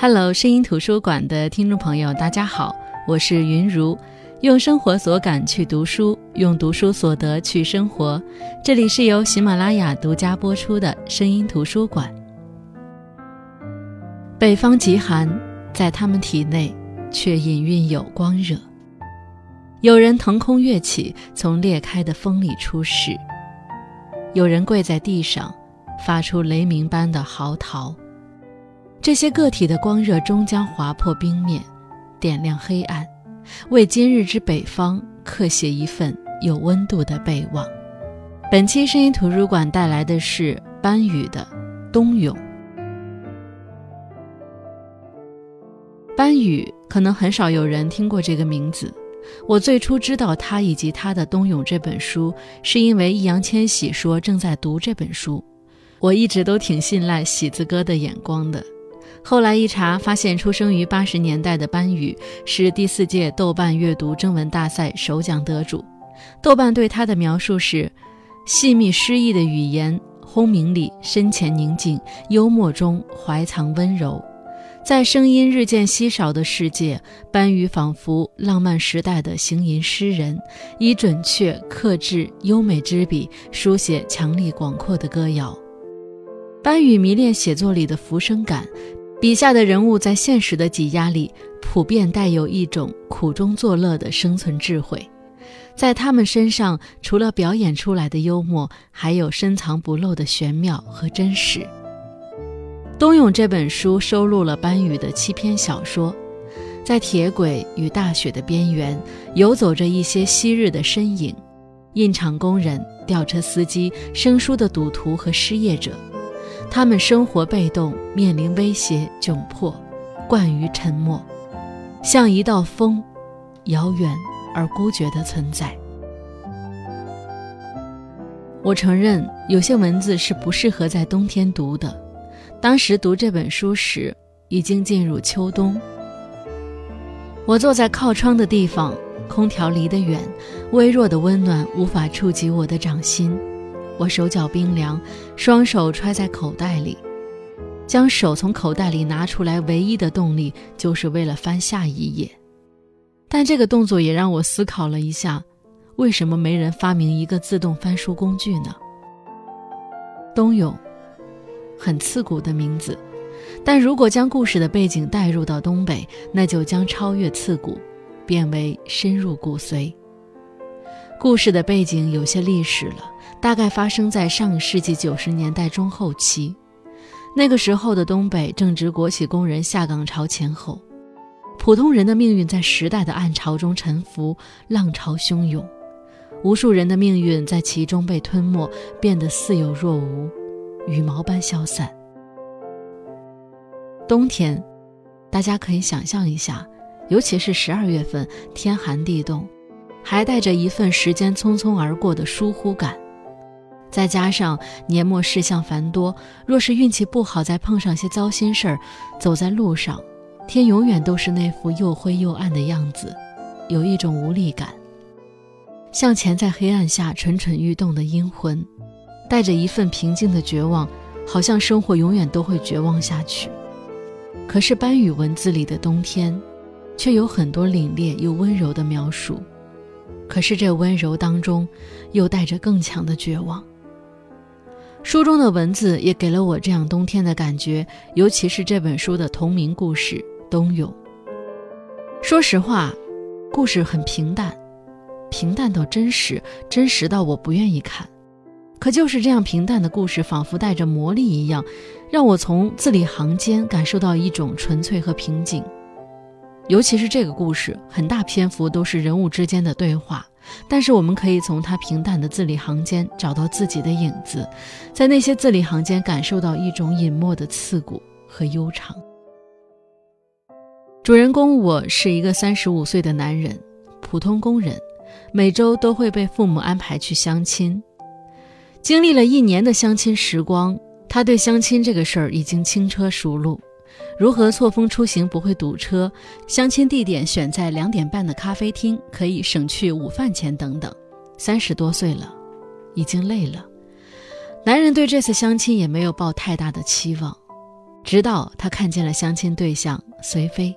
Hello，声音图书馆的听众朋友，大家好，我是云如，用生活所感去读书，用读书所得去生活。这里是由喜马拉雅独家播出的声音图书馆。北方极寒，在他们体内却隐蕴有光热。有人腾空跃起，从裂开的风里出世；有人跪在地上，发出雷鸣般的嚎啕。这些个体的光热终将划破冰面，点亮黑暗，为今日之北方刻写一份有温度的备忘。本期声音图书馆带来的是班宇的《冬泳》。班宇可能很少有人听过这个名字，我最初知道他以及他的《冬泳》这本书，是因为易烊千玺说正在读这本书。我一直都挺信赖喜子哥的眼光的。后来一查，发现出生于八十年代的班宇是第四届豆瓣阅读征文大赛首奖得主。豆瓣对他的描述是：细密诗意的语言，轰鸣里深潜宁静，幽默中怀藏温柔。在声音日渐稀少的世界，班宇仿佛浪漫时代的行吟诗人，以准确、克制、优美之笔书写强力广阔的歌谣。班宇迷恋写作里的浮生感。笔下的人物在现实的挤压里，普遍带有一种苦中作乐的生存智慧。在他们身上，除了表演出来的幽默，还有深藏不露的玄妙和真实。《冬泳》这本书收录了班宇的七篇小说，在铁轨与大雪的边缘，游走着一些昔日的身影：印厂工人、吊车司机、生疏的赌徒和失业者。他们生活被动，面临威胁，窘迫，惯于沉默，像一道风，遥远而孤绝的存在。我承认，有些文字是不适合在冬天读的。当时读这本书时，已经进入秋冬。我坐在靠窗的地方，空调离得远，微弱的温暖无法触及我的掌心。我手脚冰凉，双手揣在口袋里，将手从口袋里拿出来，唯一的动力就是为了翻下一页。但这个动作也让我思考了一下：为什么没人发明一个自动翻书工具呢？冬泳，很刺骨的名字，但如果将故事的背景带入到东北，那就将超越刺骨，变为深入骨髓。故事的背景有些历史了。大概发生在上个世纪九十年代中后期，那个时候的东北正值国企工人下岗潮前后，普通人的命运在时代的暗潮中沉浮，浪潮汹涌，无数人的命运在其中被吞没，变得似有若无，羽毛般消散。冬天，大家可以想象一下，尤其是十二月份，天寒地冻，还带着一份时间匆匆而过的疏忽感。再加上年末事项繁多，若是运气不好，再碰上些糟心事儿，走在路上，天永远都是那副又灰又暗的样子，有一种无力感，像潜在黑暗下蠢蠢欲动的阴魂，带着一份平静的绝望，好像生活永远都会绝望下去。可是班宇文字里的冬天，却有很多凛冽又温柔的描述，可是这温柔当中，又带着更强的绝望。书中的文字也给了我这样冬天的感觉，尤其是这本书的同名故事《冬泳》。说实话，故事很平淡，平淡到真实，真实到我不愿意看。可就是这样平淡的故事，仿佛带着魔力一样，让我从字里行间感受到一种纯粹和平静。尤其是这个故事，很大篇幅都是人物之间的对话。但是我们可以从他平淡的字里行间找到自己的影子，在那些字里行间感受到一种隐没的刺骨和悠长。主人公我是一个三十五岁的男人，普通工人，每周都会被父母安排去相亲。经历了一年的相亲时光，他对相亲这个事儿已经轻车熟路。如何错峰出行不会堵车？相亲地点选在两点半的咖啡厅，可以省去午饭钱等等。三十多岁了，已经累了。男人对这次相亲也没有抱太大的期望，直到他看见了相亲对象随飞。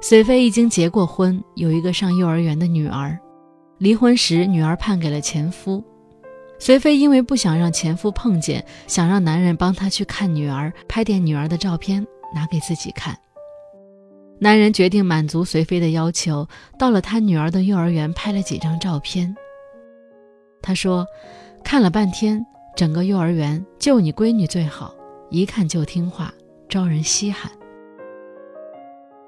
随飞已经结过婚，有一个上幼儿园的女儿。离婚时，女儿判给了前夫。随飞因为不想让前夫碰见，想让男人帮他去看女儿，拍点女儿的照片拿给自己看。男人决定满足随飞的要求，到了他女儿的幼儿园拍了几张照片。他说：“看了半天，整个幼儿园就你闺女最好，一看就听话，招人稀罕。”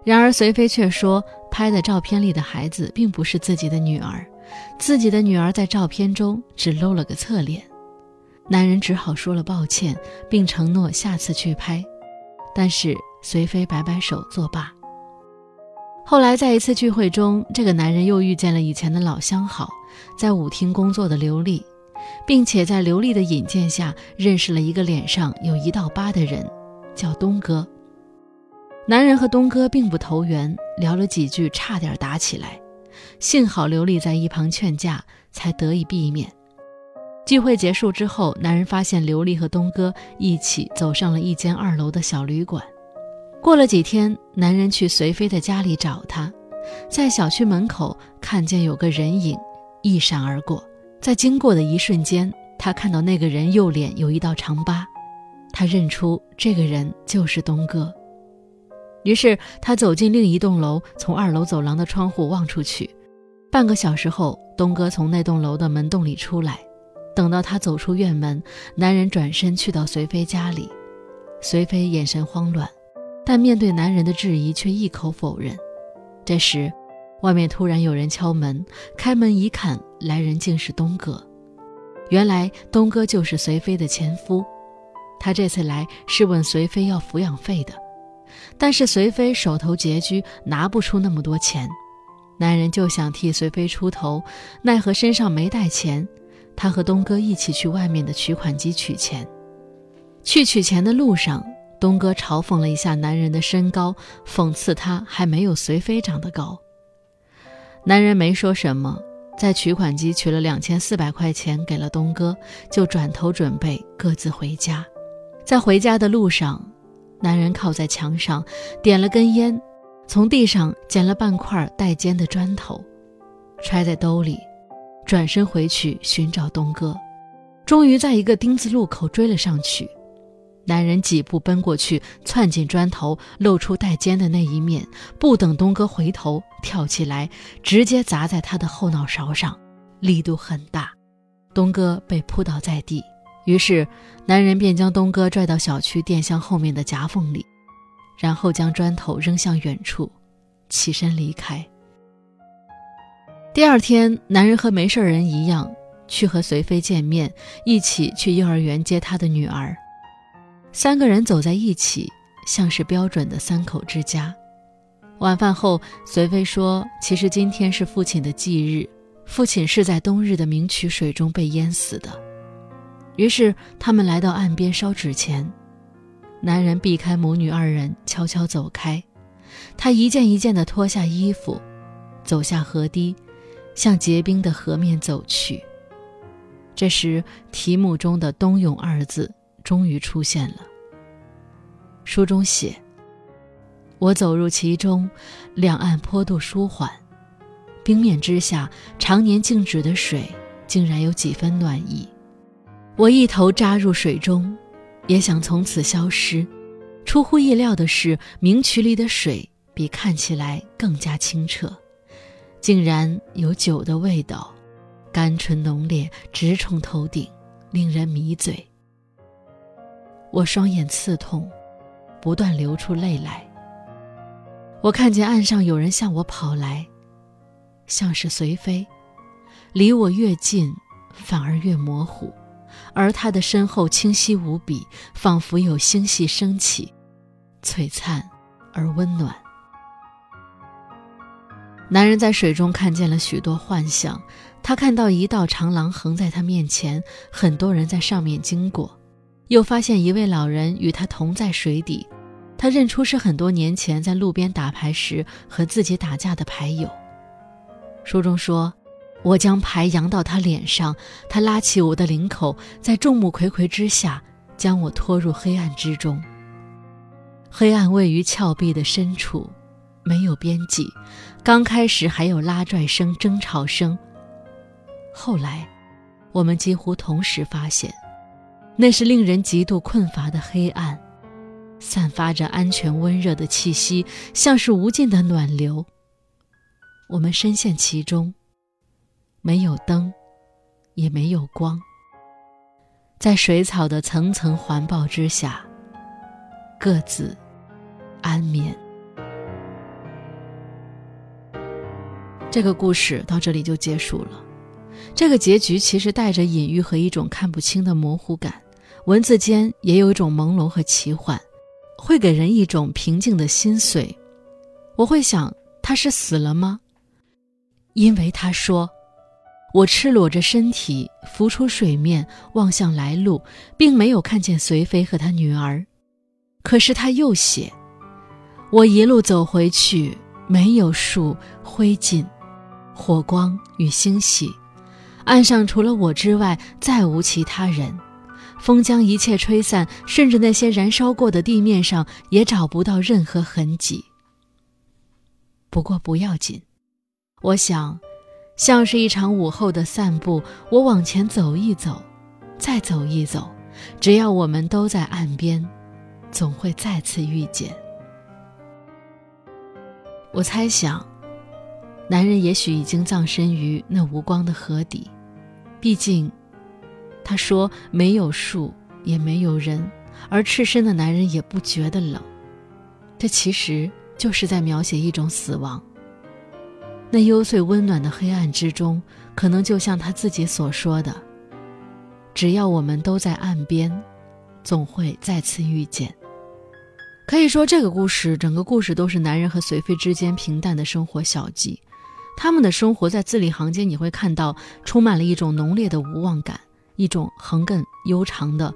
然而随飞却说，拍的照片里的孩子并不是自己的女儿，自己的女儿在照片中只露了个侧脸。男人只好说了抱歉，并承诺下次去拍，但是随飞摆摆手作罢。后来，在一次聚会中，这个男人又遇见了以前的老相好，在舞厅工作的刘丽，并且在刘丽的引荐下认识了一个脸上有一道疤的人，叫东哥。男人和东哥并不投缘，聊了几句，差点打起来，幸好刘丽在一旁劝架，才得以避免。聚会结束之后，男人发现刘丽和东哥一起走上了一间二楼的小旅馆。过了几天，男人去随飞的家里找她，在小区门口看见有个人影一闪而过，在经过的一瞬间，他看到那个人右脸有一道长疤，他认出这个人就是东哥。于是他走进另一栋楼，从二楼走廊的窗户望出去，半个小时后，东哥从那栋楼的门洞里出来。等到他走出院门，男人转身去到随飞家里，随飞眼神慌乱。但面对男人的质疑，却一口否认。这时，外面突然有人敲门，开门一看，来人竟是东哥。原来，东哥就是随飞的前夫。他这次来是问随飞要抚养费的，但是随飞手头拮据，拿不出那么多钱。男人就想替随飞出头，奈何身上没带钱。他和东哥一起去外面的取款机取钱。去取钱的路上。东哥嘲讽了一下男人的身高，讽刺他还没有随飞长得高。男人没说什么，在取款机取了两千四百块钱给了东哥，就转头准备各自回家。在回家的路上，男人靠在墙上点了根烟，从地上捡了半块带尖的砖头，揣在兜里，转身回去寻找东哥。终于在一个丁字路口追了上去。男人几步奔过去，窜进砖头，露出带尖的那一面。不等东哥回头，跳起来，直接砸在他的后脑勺上，力度很大。东哥被扑倒在地。于是，男人便将东哥拽到小区电箱后面的夹缝里，然后将砖头扔向远处，起身离开。第二天，男人和没事人一样，去和随飞见面，一起去幼儿园接他的女儿。三个人走在一起，像是标准的三口之家。晚饭后，随飞说：“其实今天是父亲的忌日，父亲是在冬日的明渠水中被淹死的。”于是他们来到岸边烧纸钱。男人避开母女二人，悄悄走开。他一件一件地脱下衣服，走下河堤，向结冰的河面走去。这时，题目中的“冬泳”二字。终于出现了。书中写：“我走入其中，两岸坡度舒缓，冰面之下常年静止的水竟然有几分暖意。我一头扎入水中，也想从此消失。出乎意料的是，明渠里的水比看起来更加清澈，竟然有酒的味道，甘醇浓烈，直冲头顶，令人迷醉。”我双眼刺痛，不断流出泪来。我看见岸上有人向我跑来，像是随飞，离我越近，反而越模糊，而他的身后清晰无比，仿佛有星系升起，璀璨而温暖。男人在水中看见了许多幻象，他看到一道长廊横在他面前，很多人在上面经过。又发现一位老人与他同在水底，他认出是很多年前在路边打牌时和自己打架的牌友。书中说：“我将牌扬到他脸上，他拉起我的领口，在众目睽睽之下将我拖入黑暗之中。黑暗位于峭壁的深处，没有边际。刚开始还有拉拽声、争吵声，后来，我们几乎同时发现，那是令人极度困乏的黑暗，散发着安全温热的气息，像是无尽的暖流。我们深陷其中，没有灯，也没有光，在水草的层层环抱之下，各自安眠。这个故事到这里就结束了。这个结局其实带着隐喻和一种看不清的模糊感，文字间也有一种朦胧和奇幻，会给人一种平静的心碎。我会想，他是死了吗？因为他说：“我赤裸着身体浮出水面，望向来路，并没有看见随妃和他女儿。可是他又写：我一路走回去，没有树、灰烬、火光与星系，岸上除了我之外，再无其他人。风将一切吹散，甚至那些燃烧过的地面上，也找不到任何痕迹。不过不要紧。”我想，像是一场午后的散步，我往前走一走，再走一走，只要我们都在岸边，总会再次遇见。我猜想，男人也许已经葬身于那无光的河底，毕竟，他说没有树，也没有人，而赤身的男人也不觉得冷，这其实就是在描写一种死亡。那幽邃温暖的黑暗之中，可能就像他自己所说的：“只要我们都在岸边，总会再次遇见。”可以说，这个故事整个故事都是男人和随妃之间平淡的生活小记。他们的生活在字里行间，你会看到充满了一种浓烈的无望感，一种横亘悠长的，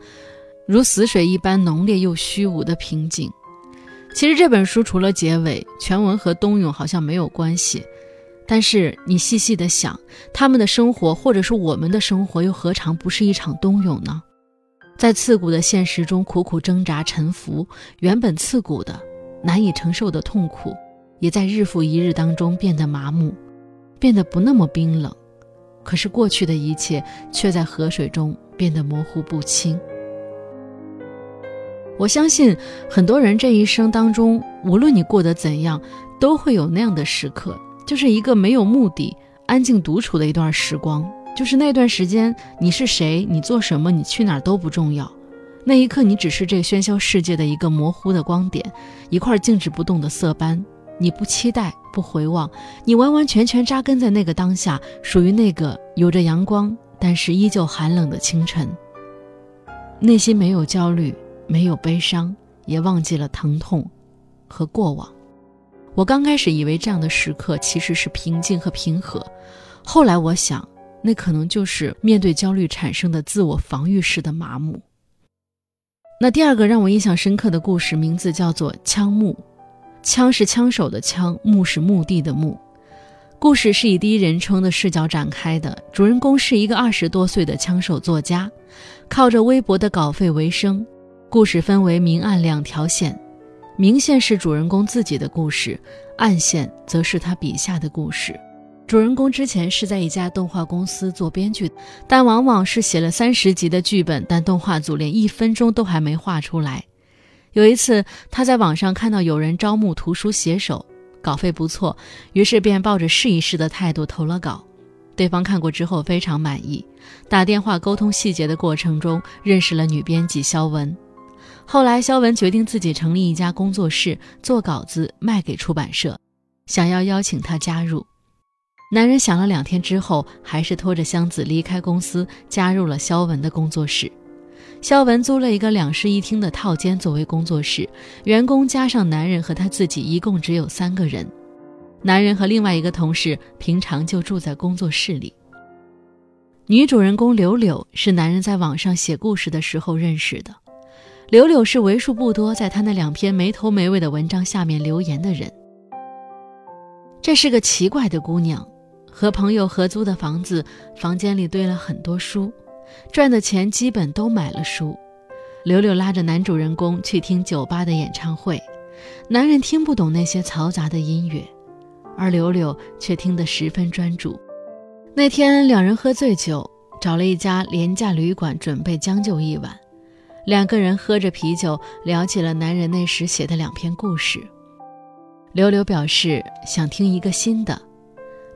如死水一般浓烈又虚无的平静。其实这本书除了结尾，全文和冬泳好像没有关系。但是你细细的想，他们的生活，或者是我们的生活，又何尝不是一场冬泳呢？在刺骨的现实中苦苦挣扎、沉浮，原本刺骨的、难以承受的痛苦，也在日复一日当中变得麻木，变得不那么冰冷。可是过去的一切，却在河水中变得模糊不清。我相信很多人这一生当中，无论你过得怎样，都会有那样的时刻。就是一个没有目的、安静独处的一段时光。就是那段时间，你是谁，你做什么，你去哪儿都不重要。那一刻，你只是这喧嚣世界的一个模糊的光点，一块静止不动的色斑。你不期待，不回望，你完完全全扎根在那个当下，属于那个有着阳光，但是依旧寒冷的清晨。内心没有焦虑，没有悲伤，也忘记了疼痛和过往。我刚开始以为这样的时刻其实是平静和平和，后来我想，那可能就是面对焦虑产生的自我防御式的麻木。那第二个让我印象深刻的故事名字叫做《枪木》，枪是枪手的枪，木是墓地的墓。故事是以第一人称的视角展开的，主人公是一个二十多岁的枪手作家，靠着微薄的稿费为生。故事分为明暗两条线。明线是主人公自己的故事，暗线则是他笔下的故事。主人公之前是在一家动画公司做编剧，但往往是写了三十集的剧本，但动画组连一分钟都还没画出来。有一次，他在网上看到有人招募图书写手，稿费不错，于是便抱着试一试的态度投了稿。对方看过之后非常满意，打电话沟通细节的过程中，认识了女编辑肖文。后来，肖文决定自己成立一家工作室，做稿子卖给出版社，想要邀请他加入。男人想了两天之后，还是拖着箱子离开公司，加入了肖文的工作室。肖文租了一个两室一厅的套间作为工作室，员工加上男人和他自己，一共只有三个人。男人和另外一个同事平常就住在工作室里。女主人公柳柳是男人在网上写故事的时候认识的。柳柳是为数不多在他那两篇没头没尾的文章下面留言的人。这是个奇怪的姑娘，和朋友合租的房子，房间里堆了很多书，赚的钱基本都买了书。柳柳拉着男主人公去听酒吧的演唱会，男人听不懂那些嘈杂的音乐，而柳柳却听得十分专注。那天两人喝醉酒，找了一家廉价旅馆准备将就一晚。两个人喝着啤酒，聊起了男人那时写的两篇故事。柳柳表示想听一个新的，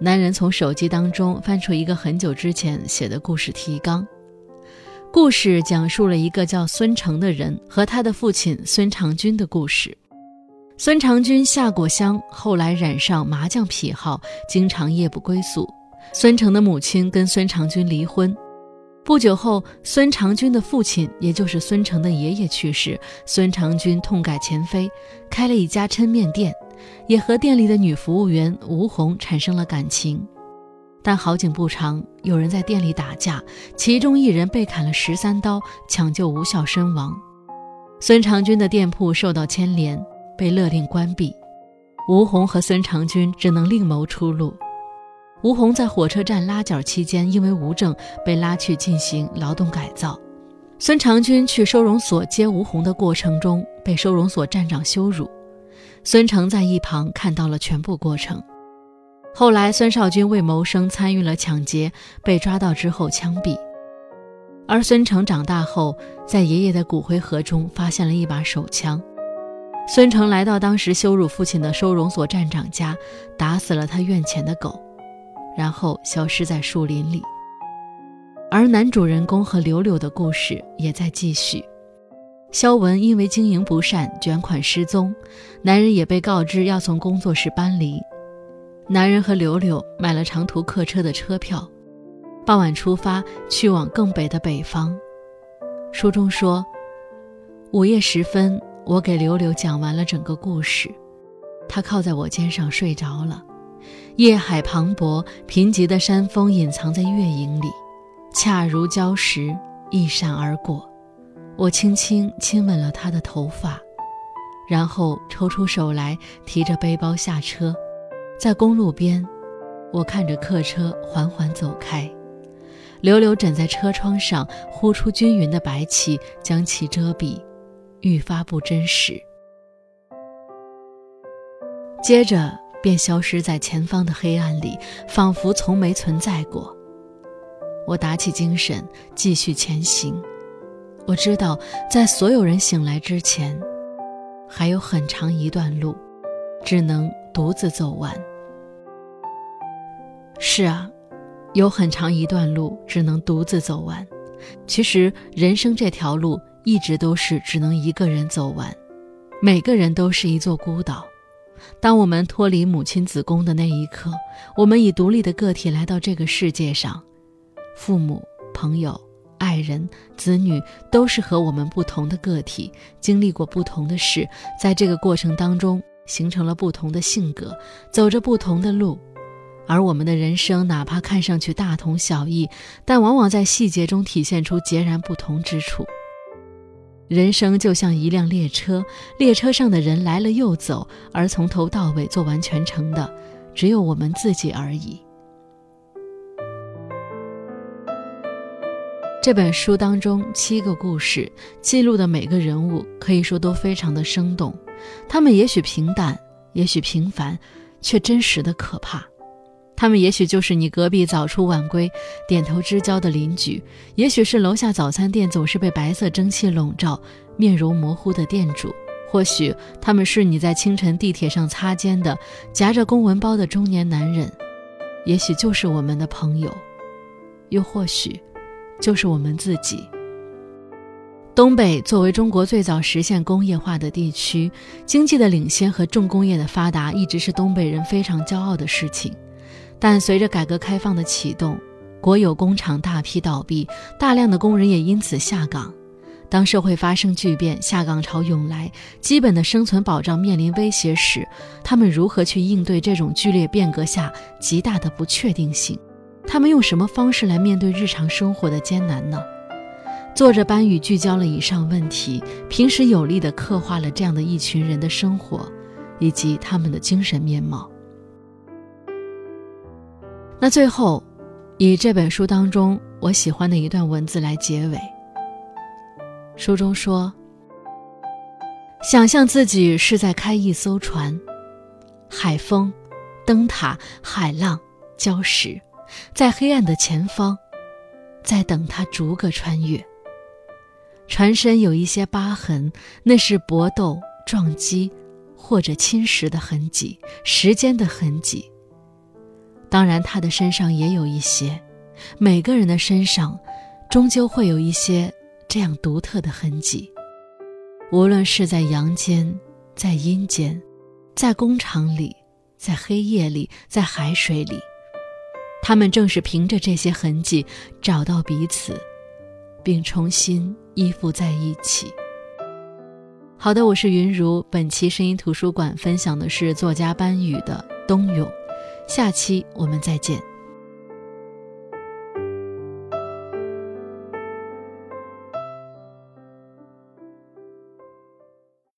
男人从手机当中翻出一个很久之前写的故事提纲。故事讲述了一个叫孙成的人和他的父亲孙长军的故事。孙长军下过乡，后来染上麻将癖好，经常夜不归宿。孙成的母亲跟孙长军离婚。不久后，孙长军的父亲，也就是孙成的爷爷去世，孙长军痛改前非，开了一家抻面店，也和店里的女服务员吴红产生了感情。但好景不长，有人在店里打架，其中一人被砍了十三刀，抢救无效身亡。孙长军的店铺受到牵连，被勒令关闭。吴红和孙长军只能另谋出路。吴红在火车站拉脚期间，因为无证被拉去进行劳动改造。孙长军去收容所接吴红的过程中，被收容所站长羞辱。孙成在一旁看到了全部过程。后来，孙少军为谋生参与了抢劫，被抓到之后枪毙。而孙成长大后，在爷爷的骨灰盒中发现了一把手枪。孙成来到当时羞辱父亲的收容所站长家，打死了他院前的狗，然后消失在树林里。而男主人公和柳柳的故事也在继续。肖文因为经营不善，卷款失踪，男人也被告知要从工作室搬离。男人和柳柳买了长途客车的车票，傍晚出发去往更北的北方。书中说，午夜时分，我给柳柳讲完了整个故事，她靠在我肩上睡着了。夜海磅礴，贫瘠的山峰隐藏在月影里，恰如礁石一闪而过。我轻轻亲吻了她的头发，然后抽出手来，提着背包下车。在公路边，我看着客车缓缓走开，柳柳枕在车窗上，呼出均匀的白气，将其遮蔽，愈发不真实。接着便消失在前方的黑暗里，仿佛从没存在过。我打起精神，继续前行。我知道，在所有人醒来之前，还有很长一段路，只能独自走完。是啊，有很长一段路只能独自走完。其实人生这条路一直都是只能一个人走完。每个人都是一座孤岛。当我们脱离母亲子宫的那一刻，我们以独立的个体来到这个世界上。父母、朋友、爱人、子女都是和我们不同的个体，经历过不同的事，在这个过程当中形成了不同的性格，走着不同的路。而我们的人生，哪怕看上去大同小异，但往往在细节中体现出截然不同之处。人生就像一辆列车，列车上的人来了又走，而从头到尾做完全程的，只有我们自己而已。这本书当中七个故事记录的每个人物，可以说都非常的生动。他们也许平淡，也许平凡，却真实的可怕。他们也许就是你隔壁早出晚归、点头之交的邻居，也许是楼下早餐店总是被白色蒸汽笼罩、面容模糊的店主，或许他们是你在清晨地铁上擦肩的夹着公文包的中年男人，也许就是我们的朋友，又或许就是我们自己。东北作为中国最早实现工业化的地区，经济的领先和重工业的发达一直是东北人非常骄傲的事情。但随着改革开放的启动，国有工厂大批倒闭，大量的工人也因此下岗。当社会发生巨变，下岗潮涌来，基本的生存保障面临威胁时，他们如何去应对这种剧烈变革下极大的不确定性？他们用什么方式来面对日常生活的艰难呢？作者班宇聚焦了以上问题，平时有力地刻画了这样的一群人的生活，以及他们的精神面貌。那最后，以这本书当中我喜欢的一段文字来结尾。书中说：“想象自己是在开一艘船，海风、灯塔、海浪、礁石，在黑暗的前方，在等他逐个穿越。船身有一些疤痕，那是搏斗、撞击或者侵蚀的痕迹，时间的痕迹。当然，他的身上也有一些。每个人的身上，终究会有一些。”这样独特的痕迹，无论是在阳间，在阴间，在工厂里，在黑夜里，在海水里，他们正是凭着这些痕迹找到彼此，并重新依附在一起。好的，我是云如，本期声音图书馆分享的是作家班宇的《冬泳》，下期我们再见。